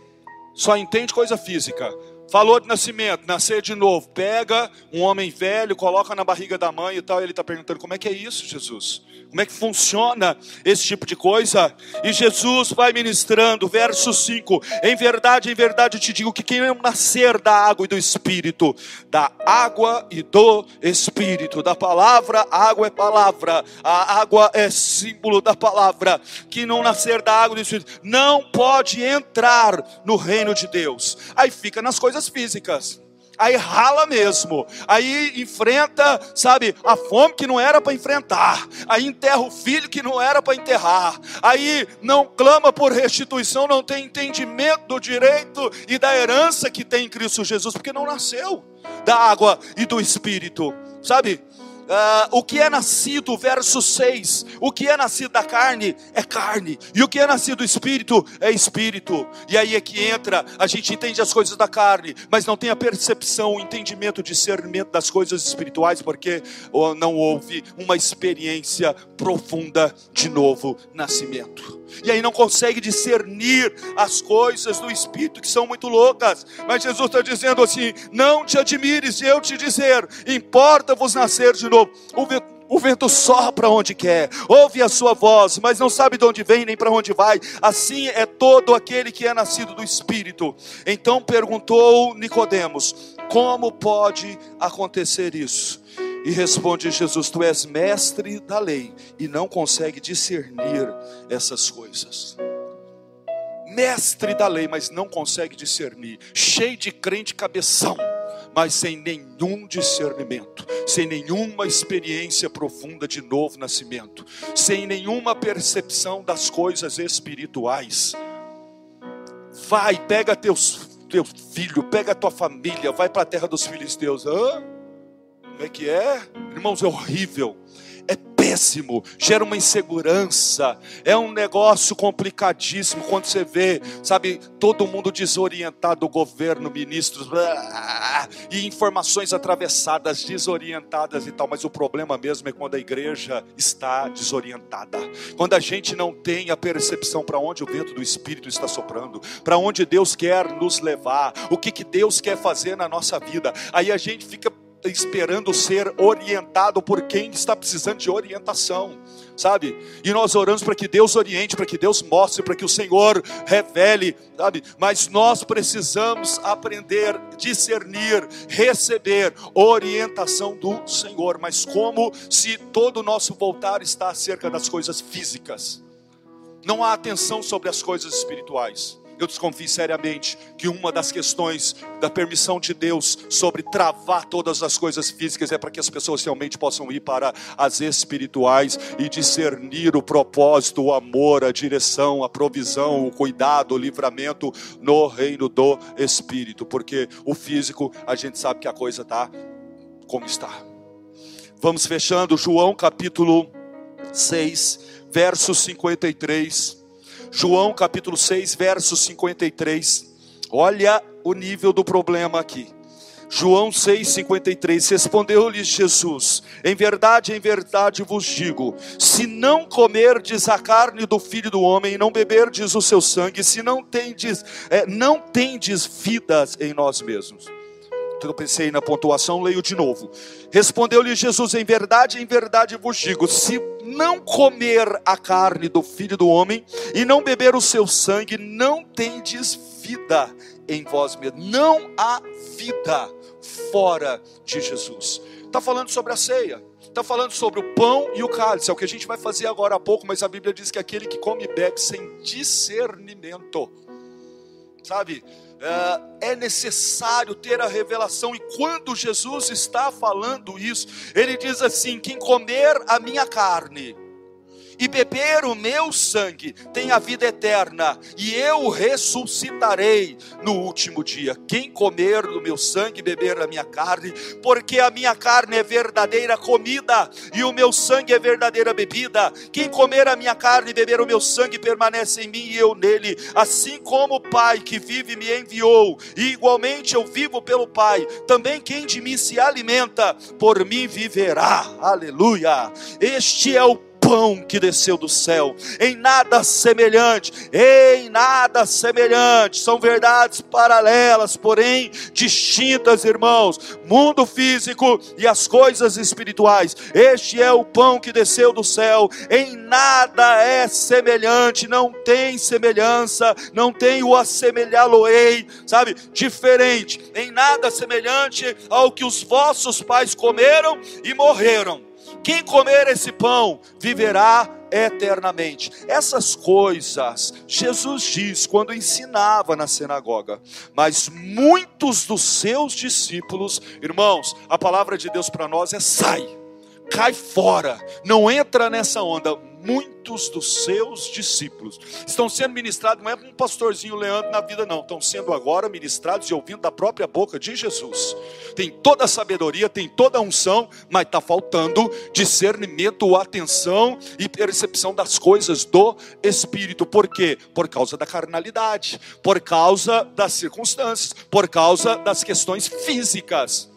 Só entende coisa física. Falou de nascimento, nascer de novo. Pega um homem velho, coloca na barriga da mãe e tal. E ele está perguntando: como é que é isso, Jesus? Como é que funciona esse tipo de coisa? E Jesus vai ministrando, verso 5: Em verdade, em verdade te digo que quem nascer da água e do espírito, da água e do espírito, da palavra, água é palavra, a água é símbolo da palavra. Que não nascer da água e do espírito, não pode entrar no reino de Deus. Aí fica nas coisas físicas aí rala mesmo, aí enfrenta, sabe, a fome que não era para enfrentar, aí enterra o filho que não era para enterrar, aí não clama por restituição, não tem entendimento do direito e da herança que tem em Cristo Jesus, porque não nasceu da água e do Espírito, sabe? Uh, o que é nascido, verso 6, o que é nascido da carne é carne, e o que é nascido do espírito é espírito. E aí é que entra, a gente entende as coisas da carne, mas não tem a percepção, o entendimento, o discernimento das coisas espirituais, porque não houve uma experiência profunda de novo nascimento e aí não consegue discernir as coisas do Espírito que são muito loucas. Mas Jesus está dizendo assim: não te admires de eu te dizer, importa-vos nascer de O O vento sopra onde quer, ouve a sua voz, mas não sabe de onde vem nem para onde vai. Assim é todo aquele que é nascido do Espírito. Então perguntou Nicodemos: Como pode acontecer isso? E responde Jesus: Tu és mestre da lei e não consegue discernir essas coisas. Mestre da lei, mas não consegue discernir. Cheio de crente cabeção, mas sem nenhum discernimento, sem nenhuma experiência profunda de novo nascimento, sem nenhuma percepção das coisas espirituais. Vai, pega teus, teu filho, pega tua família, vai para a terra dos filisteus. Hã? Como é que é? Irmãos, é horrível. Péssimo, gera uma insegurança, é um negócio complicadíssimo quando você vê, sabe, todo mundo desorientado, o governo, ministros, blá, e informações atravessadas, desorientadas e tal, mas o problema mesmo é quando a igreja está desorientada, quando a gente não tem a percepção para onde o vento do Espírito está soprando, para onde Deus quer nos levar, o que, que Deus quer fazer na nossa vida, aí a gente fica esperando ser orientado por quem está precisando de orientação, sabe? E nós oramos para que Deus oriente, para que Deus mostre, para que o Senhor revele, sabe? Mas nós precisamos aprender, discernir, receber orientação do Senhor, mas como se todo o nosso voltar está acerca das coisas físicas. Não há atenção sobre as coisas espirituais eu desconfio seriamente que uma das questões da permissão de Deus sobre travar todas as coisas físicas é para que as pessoas realmente possam ir para as espirituais e discernir o propósito, o amor, a direção, a provisão, o cuidado, o livramento no reino do Espírito, porque o físico a gente sabe que a coisa está como está. Vamos fechando João capítulo 6, verso 53. João capítulo 6, verso 53. Olha o nível do problema aqui. João 6,53 Respondeu-lhes Jesus: Em verdade, em verdade vos digo: se não comerdes a carne do filho do homem e não beberdes o seu sangue, se não tendes, é, não tendes vidas em nós mesmos. Pensei na pontuação, leio de novo. Respondeu-lhe Jesus: Em verdade, em verdade vos digo: se não comer a carne do filho do homem e não beber o seu sangue, não tendes vida em vós mesmos. Não há vida fora de Jesus. Está falando sobre a ceia. Está falando sobre o pão e o cálice, é o que a gente vai fazer agora há pouco, mas a Bíblia diz que aquele que come e bebe sem discernimento, sabe, é, é necessário ter a revelação, e quando Jesus está falando isso, ele diz assim: quem comer a minha carne, e beber o meu sangue tem a vida eterna, e eu ressuscitarei no último dia. Quem comer do meu sangue e beber a minha carne, porque a minha carne é verdadeira comida e o meu sangue é verdadeira bebida. Quem comer a minha carne e beber o meu sangue permanece em mim e eu nele, assim como o Pai que vive me enviou, e igualmente eu vivo pelo Pai. Também quem de mim se alimenta, por mim viverá. Aleluia. Este é o pão que desceu do céu, em nada semelhante, em nada semelhante, são verdades paralelas, porém distintas, irmãos. Mundo físico e as coisas espirituais. Este é o pão que desceu do céu, em nada é semelhante, não tem semelhança, não tem o assemelhá-lo-ei, sabe? Diferente, em nada semelhante ao que os vossos pais comeram e morreram quem comer esse pão viverá eternamente. Essas coisas Jesus diz quando ensinava na sinagoga, mas muitos dos seus discípulos, irmãos, a palavra de Deus para nós é sai, cai fora, não entra nessa onda muitos dos seus discípulos estão sendo ministrados, não é um pastorzinho Leandro na vida, não, estão sendo agora ministrados e ouvindo da própria boca de Jesus. Tem toda a sabedoria, tem toda a unção, mas está faltando discernimento, atenção e percepção das coisas do Espírito. Por quê? Por causa da carnalidade, por causa das circunstâncias, por causa das questões físicas.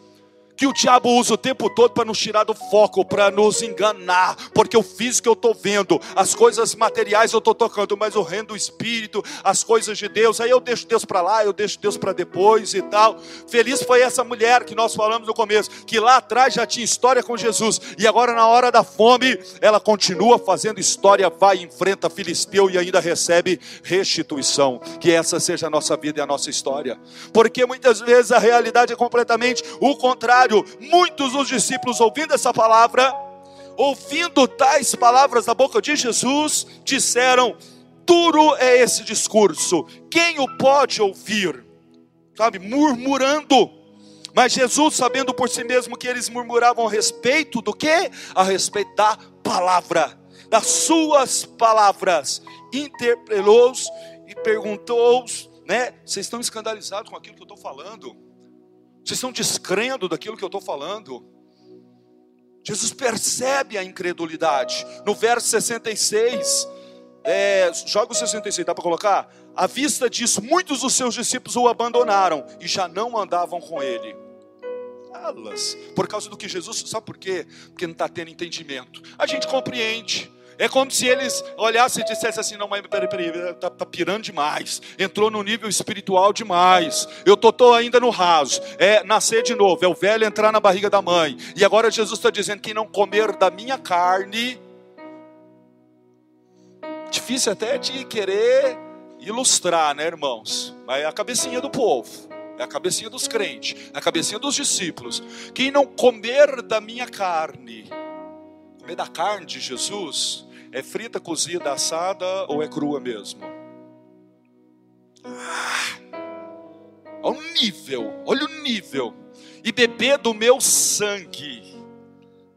Que o diabo usa o tempo todo para nos tirar do foco, para nos enganar, porque o físico eu estou vendo, as coisas materiais eu estou tocando, mas o reino do Espírito, as coisas de Deus, aí eu deixo Deus para lá, eu deixo Deus para depois e tal. Feliz foi essa mulher que nós falamos no começo, que lá atrás já tinha história com Jesus, e agora na hora da fome, ela continua fazendo história, vai, enfrenta Filisteu e ainda recebe restituição. Que essa seja a nossa vida e a nossa história, porque muitas vezes a realidade é completamente o contrário contrário, muitos dos discípulos ouvindo essa palavra, ouvindo tais palavras da boca de Jesus, disseram: duro é esse discurso, quem o pode ouvir? Sabe, murmurando. Mas Jesus, sabendo por si mesmo que eles murmuravam a respeito do que? A respeito da palavra, das suas palavras, interpelou-os e perguntou-os, né? Vocês estão escandalizados com aquilo que eu estou falando? Vocês estão descrendo daquilo que eu estou falando? Jesus percebe a incredulidade. No verso 66, é, joga o 66, dá para colocar? À vista disso, muitos dos seus discípulos o abandonaram e já não andavam com ele. Alas, por causa do que Jesus, sabe por quê? Porque não está tendo entendimento. A gente compreende. É como se eles olhassem e dissessem assim: não, mas peraí, peraí, está tá pirando demais, entrou no nível espiritual demais, eu tô, tô ainda no raso, é nascer de novo, é o velho entrar na barriga da mãe, e agora Jesus está dizendo: quem não comer da minha carne, difícil até de querer ilustrar, né, irmãos? Mas é a cabecinha do povo, é a cabecinha dos crentes, é a cabecinha dos discípulos. Quem não comer da minha carne, comer da carne de Jesus, é frita, cozida, assada ou é crua mesmo? Ah, olha o nível, olha o nível. E beber do meu sangue.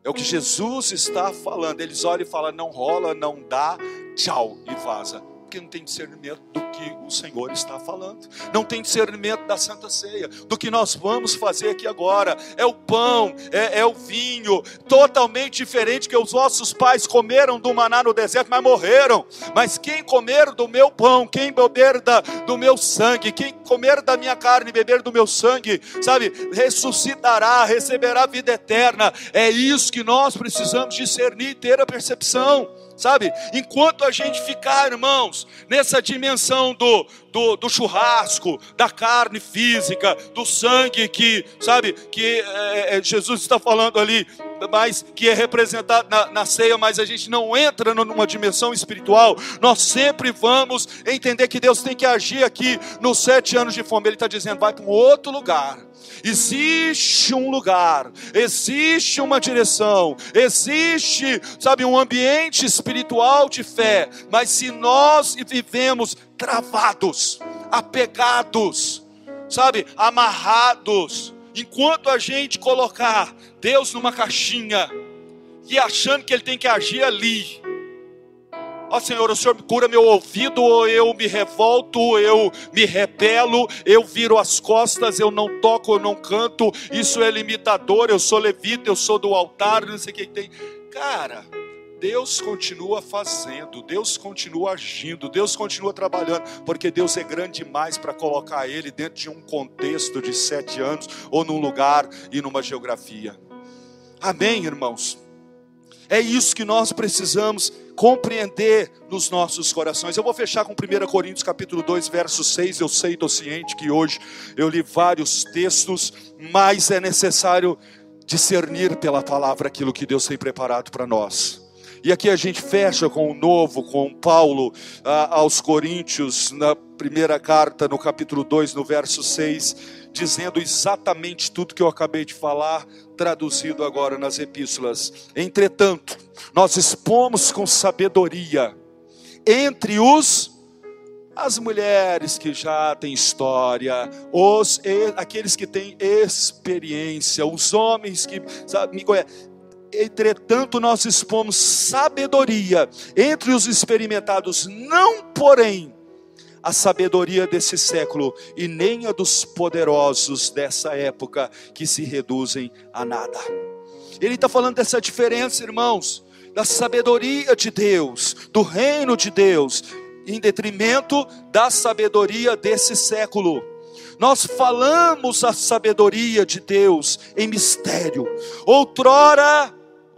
É o que Jesus está falando. Eles olham e falam: não rola, não dá, tchau, e vaza porque não tem discernimento do que o Senhor está falando, não tem discernimento da Santa Ceia, do que nós vamos fazer aqui agora. É o pão, é, é o vinho, totalmente diferente que os vossos pais comeram do maná no deserto, mas morreram. Mas quem comer do meu pão, quem beber da, do meu sangue, quem comer da minha carne beber do meu sangue, sabe, ressuscitará, receberá vida eterna. É isso que nós precisamos discernir e ter a percepção sabe? Enquanto a gente ficar, irmãos, nessa dimensão do, do, do churrasco, da carne física, do sangue que, sabe, que é, é, Jesus está falando ali, mas que é representado na, na ceia, mas a gente não entra numa dimensão espiritual, nós sempre vamos entender que Deus tem que agir aqui nos sete anos de fome. Ele está dizendo, vai para um outro lugar Existe um lugar, existe uma direção, existe, sabe, um ambiente espiritual de fé, mas se nós vivemos travados, apegados, sabe, amarrados, enquanto a gente colocar Deus numa caixinha e achando que Ele tem que agir ali, Ó oh, Senhor, o Senhor cura meu ouvido, ou eu me revolto, eu me rebelo, eu viro as costas, eu não toco, eu não canto, isso é limitador, eu sou levita, eu sou do altar, não sei o que tem. Cara, Deus continua fazendo, Deus continua agindo, Deus continua trabalhando, porque Deus é grande demais para colocar Ele dentro de um contexto de sete anos, ou num lugar e numa geografia. Amém, irmãos? É isso que nós precisamos compreender nos nossos corações. Eu vou fechar com 1 Coríntios capítulo 2, verso 6. Eu sei, estou ciente que hoje eu li vários textos, mas é necessário discernir pela palavra aquilo que Deus tem preparado para nós. E aqui a gente fecha com o novo, com Paulo ah, aos Coríntios, na primeira carta, no capítulo 2, no verso 6 dizendo exatamente tudo que eu acabei de falar, traduzido agora nas epístolas. Entretanto, nós expomos com sabedoria entre os as mulheres que já têm história, os aqueles que têm experiência, os homens que sabe, me conhecem. Entretanto, nós expomos sabedoria entre os experimentados, não porém a sabedoria desse século e nem a dos poderosos dessa época que se reduzem a nada. Ele está falando dessa diferença, irmãos, da sabedoria de Deus, do reino de Deus, em detrimento da sabedoria desse século. Nós falamos a sabedoria de Deus em mistério. Outrora,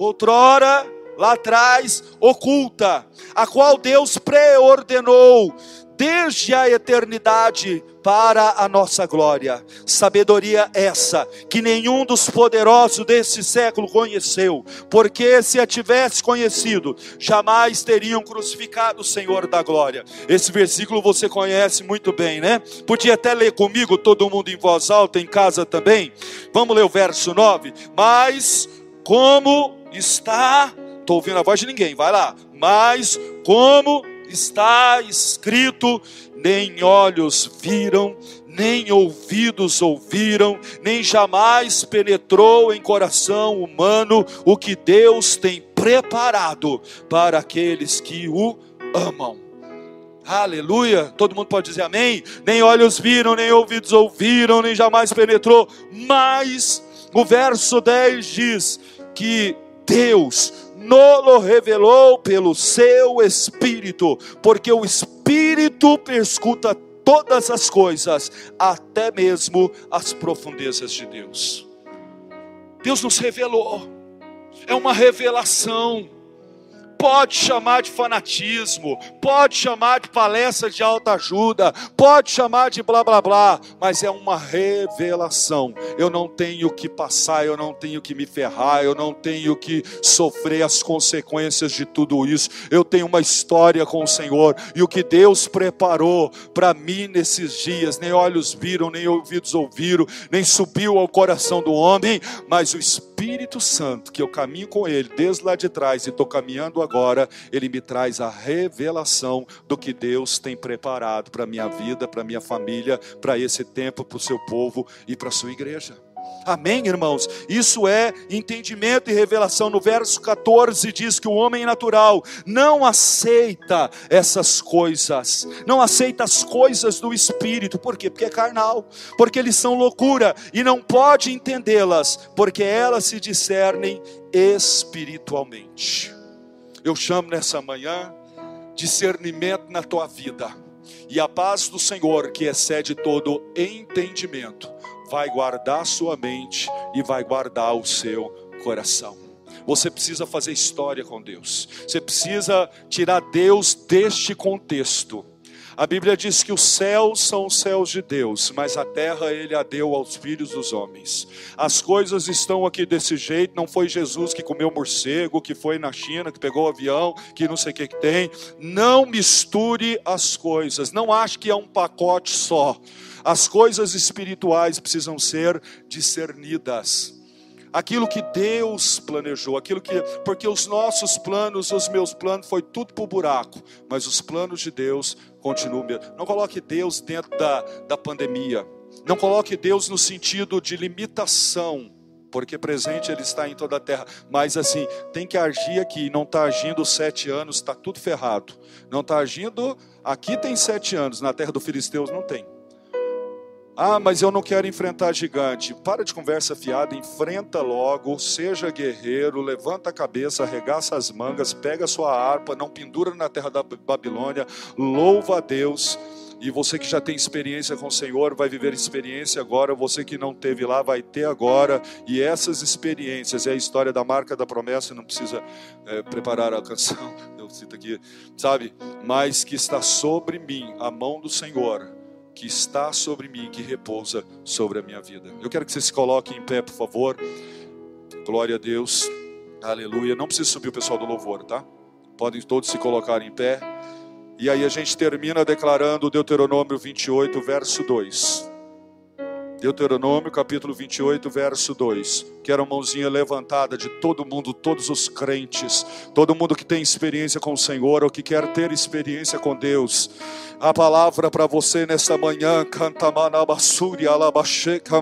outrora, lá atrás, oculta, a qual Deus preordenou desde a eternidade para a nossa glória. Sabedoria essa que nenhum dos poderosos desse século conheceu, porque se a tivesse conhecido, jamais teriam crucificado o Senhor da glória. Esse versículo você conhece muito bem, né? Podia até ler comigo, todo mundo em voz alta, em casa também. Vamos ler o verso 9. Mas como está, estou ouvindo a voz de ninguém, vai lá. Mas como está escrito: nem olhos viram, nem ouvidos ouviram, nem jamais penetrou em coração humano o que Deus tem preparado para aqueles que o amam. Aleluia! Todo mundo pode dizer amém? Nem olhos viram, nem ouvidos ouviram, nem jamais penetrou, mas o verso 10 diz que Deus nolo revelou pelo seu Espírito, porque o Espírito perscuta todas as coisas, até mesmo as profundezas de Deus. Deus nos revelou, é uma revelação pode chamar de fanatismo, pode chamar de palestra de alta ajuda, pode chamar de blá blá blá, mas é uma revelação. Eu não tenho que passar, eu não tenho que me ferrar, eu não tenho que sofrer as consequências de tudo isso. Eu tenho uma história com o Senhor e o que Deus preparou para mim nesses dias, nem olhos viram, nem ouvidos ouviram, nem subiu ao coração do homem, mas o Espírito Santo, que eu caminho com ele desde lá de trás e estou caminhando agora ele me traz a revelação do que Deus tem preparado para a minha vida, para minha família, para esse tempo, para o seu povo e para a sua igreja. Amém, irmãos? Isso é entendimento e revelação. No verso 14 diz que o homem natural não aceita essas coisas, não aceita as coisas do espírito. Por quê? Porque é carnal, porque eles são loucura e não pode entendê-las, porque elas se discernem espiritualmente eu chamo nessa manhã discernimento na tua vida. E a paz do Senhor, que excede todo entendimento, vai guardar sua mente e vai guardar o seu coração. Você precisa fazer história com Deus. Você precisa tirar Deus deste contexto a Bíblia diz que os céus são os céus de Deus, mas a terra ele a deu aos filhos dos homens. As coisas estão aqui desse jeito, não foi Jesus que comeu morcego, que foi na China, que pegou o avião, que não sei o que, que tem. Não misture as coisas, não ache que é um pacote só. As coisas espirituais precisam ser discernidas. Aquilo que Deus planejou, aquilo que, porque os nossos planos, os meus planos, foi tudo para o buraco, mas os planos de Deus continuam. Não coloque Deus dentro da, da pandemia, não coloque Deus no sentido de limitação, porque presente Ele está em toda a terra, mas assim, tem que agir aqui, não está agindo sete anos, está tudo ferrado, não está agindo, aqui tem sete anos, na terra do Filisteus não tem. Ah, mas eu não quero enfrentar gigante. Para de conversa fiada, enfrenta logo, seja guerreiro, levanta a cabeça, arregaça as mangas, pega sua harpa, não pendura na terra da Babilônia, louva a Deus. E você que já tem experiência com o Senhor, vai viver experiência agora. Você que não teve lá, vai ter agora. E essas experiências, é a história da marca da promessa, não precisa é, preparar a canção, eu cito aqui, sabe? Mas que está sobre mim a mão do Senhor que está sobre mim, que repousa sobre a minha vida. Eu quero que você se coloque em pé, por favor. Glória a Deus. Aleluia. Não precisa subir o pessoal do louvor, tá? Podem todos se colocar em pé. E aí a gente termina declarando Deuteronômio 28, verso 2. Deuteronômio capítulo 28, verso 2. Quero a mãozinha levantada de todo mundo, todos os crentes, todo mundo que tem experiência com o Senhor ou que quer ter experiência com Deus. A palavra para você nesta manhã, canta manabasuri alabaxeca